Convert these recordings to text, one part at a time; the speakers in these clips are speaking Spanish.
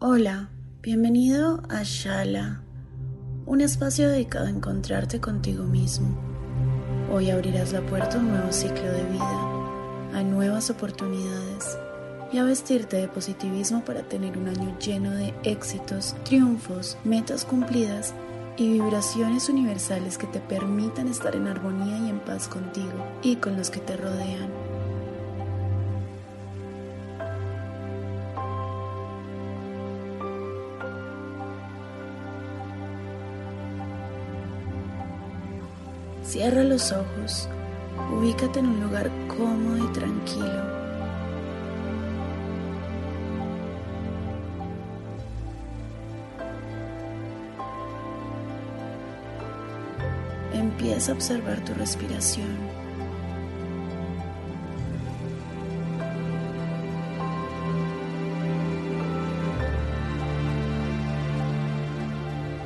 Hola, bienvenido a Shala, un espacio dedicado a encontrarte contigo mismo. Hoy abrirás la puerta a un nuevo ciclo de vida, a nuevas oportunidades y a vestirte de positivismo para tener un año lleno de éxitos, triunfos, metas cumplidas y vibraciones universales que te permitan estar en armonía y en paz contigo y con los que te rodean. Cierra los ojos, ubícate en un lugar cómodo y tranquilo. Empieza a observar tu respiración.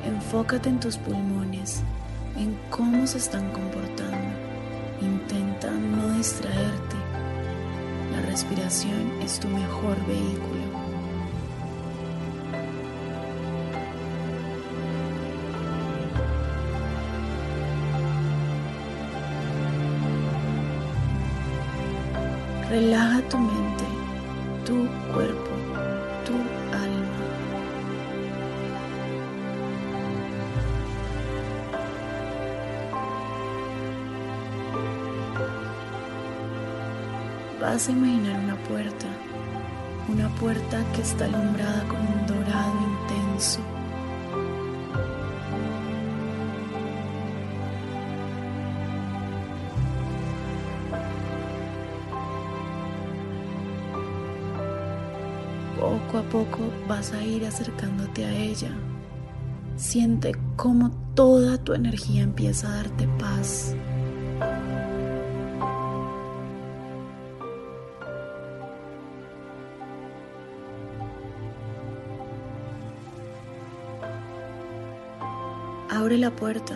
Enfócate en tus pulmones en cómo se están comportando. Intenta no distraerte. La respiración es tu mejor vehículo. Relaja tu mente, tu vas a imaginar una puerta, una puerta que está alumbrada con un dorado intenso. Poco a poco vas a ir acercándote a ella. Siente cómo toda tu energía empieza a darte paz. Abre la puerta,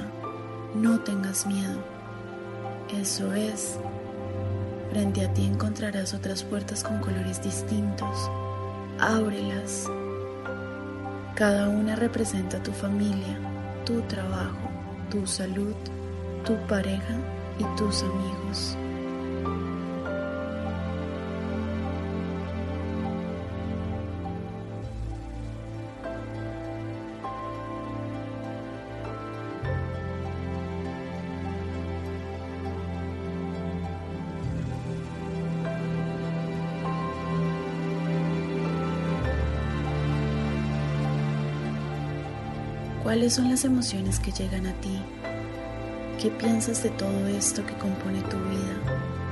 no tengas miedo. Eso es. Frente a ti encontrarás otras puertas con colores distintos. Ábrelas. Cada una representa tu familia, tu trabajo, tu salud, tu pareja y tus amigos. ¿Cuáles son las emociones que llegan a ti? ¿Qué piensas de todo esto que compone tu vida?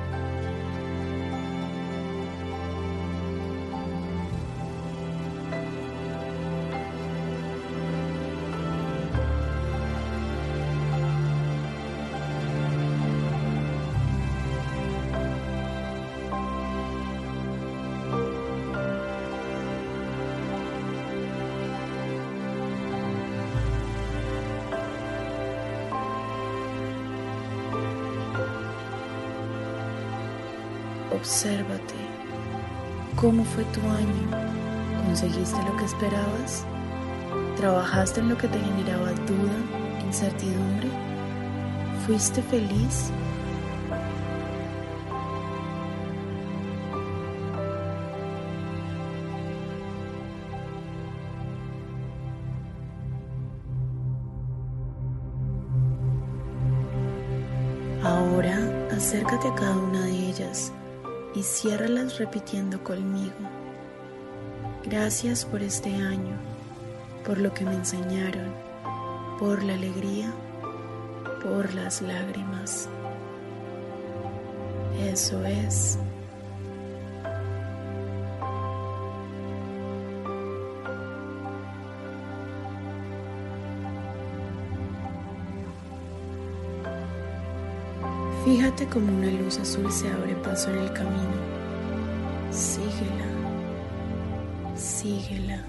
Obsérvate. ¿Cómo fue tu año? ¿Conseguiste lo que esperabas? ¿Trabajaste en lo que te generaba duda, incertidumbre? ¿Fuiste feliz? Ahora acércate a cada una de ellas y ciérralas repitiendo conmigo. Gracias por este año, por lo que me enseñaron, por la alegría, por las lágrimas. Eso es. Fíjate como una luz azul se abre paso en el camino. Síguela, síguela.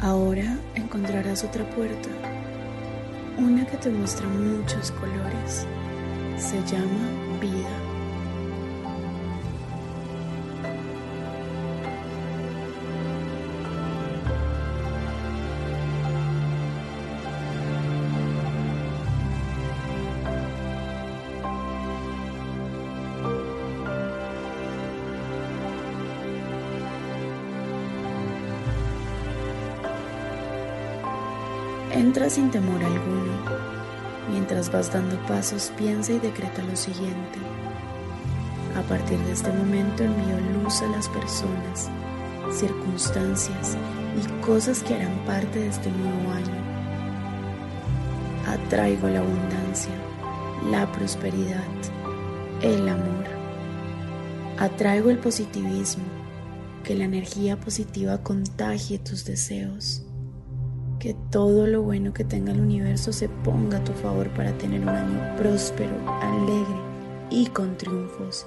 Ahora encontrarás otra puerta una que te muestra muchos colores. Se llama vida. Entra sin temor alguno. Mientras vas dando pasos, piensa y decreta lo siguiente. A partir de este momento envío luz a las personas, circunstancias y cosas que harán parte de este nuevo año. Atraigo la abundancia, la prosperidad, el amor. Atraigo el positivismo, que la energía positiva contagie tus deseos todo lo bueno que tenga el universo se ponga a tu favor para tener un año próspero, alegre y con triunfos.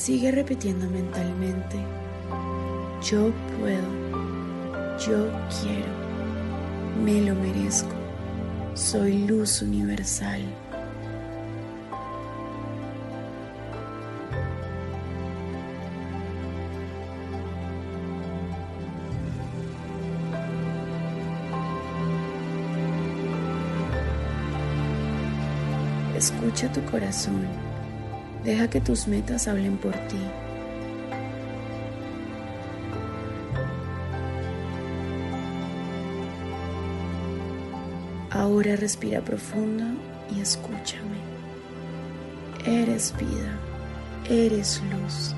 Sigue repitiendo mentalmente, yo puedo, yo quiero, me lo merezco, soy luz universal. Escucha tu corazón Deja que tus metas hablen por ti. Ahora respira profundo y escúchame. Eres vida, eres luz,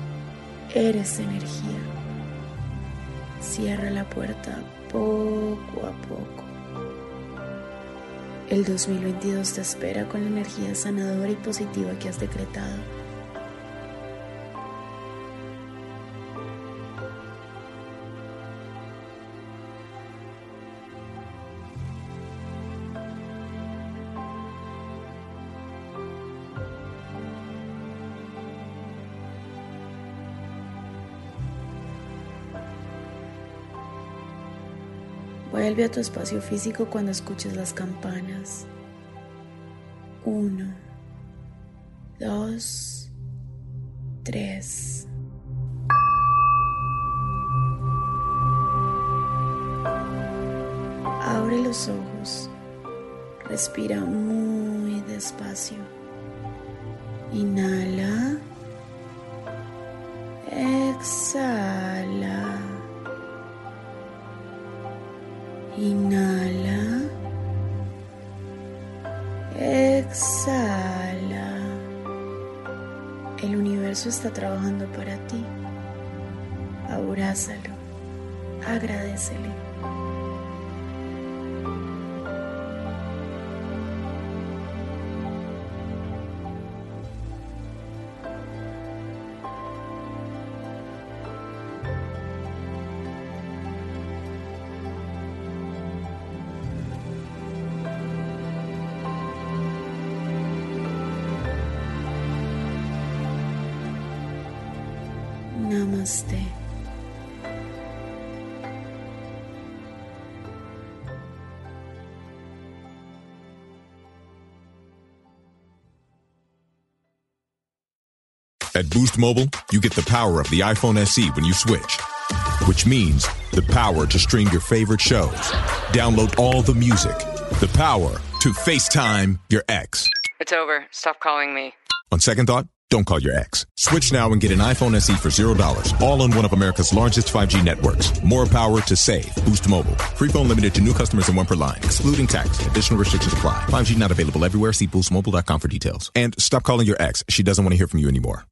eres energía. Cierra la puerta poco a poco. El 2022 te espera con la energía sanadora y positiva que has decretado. Vuelve a tu espacio físico cuando escuches las campanas. Uno, dos, tres. Abre los ojos. Respira muy despacio. Inhala. Exhala. Inhala. Exhala. El universo está trabajando para ti. Abrázalo. agradecele. Namaste. At Boost Mobile, you get the power of the iPhone SE when you switch, which means the power to stream your favorite shows, download all the music, the power to FaceTime your ex. It's over. Stop calling me. On second thought, don't call your ex. Switch now and get an iPhone SE for $0, all on one of America's largest 5G networks. More power to save. Boost Mobile. Free phone limited to new customers and one per line, excluding tax. Additional restrictions apply. 5G not available everywhere. See boostmobile.com for details. And stop calling your ex. She doesn't want to hear from you anymore.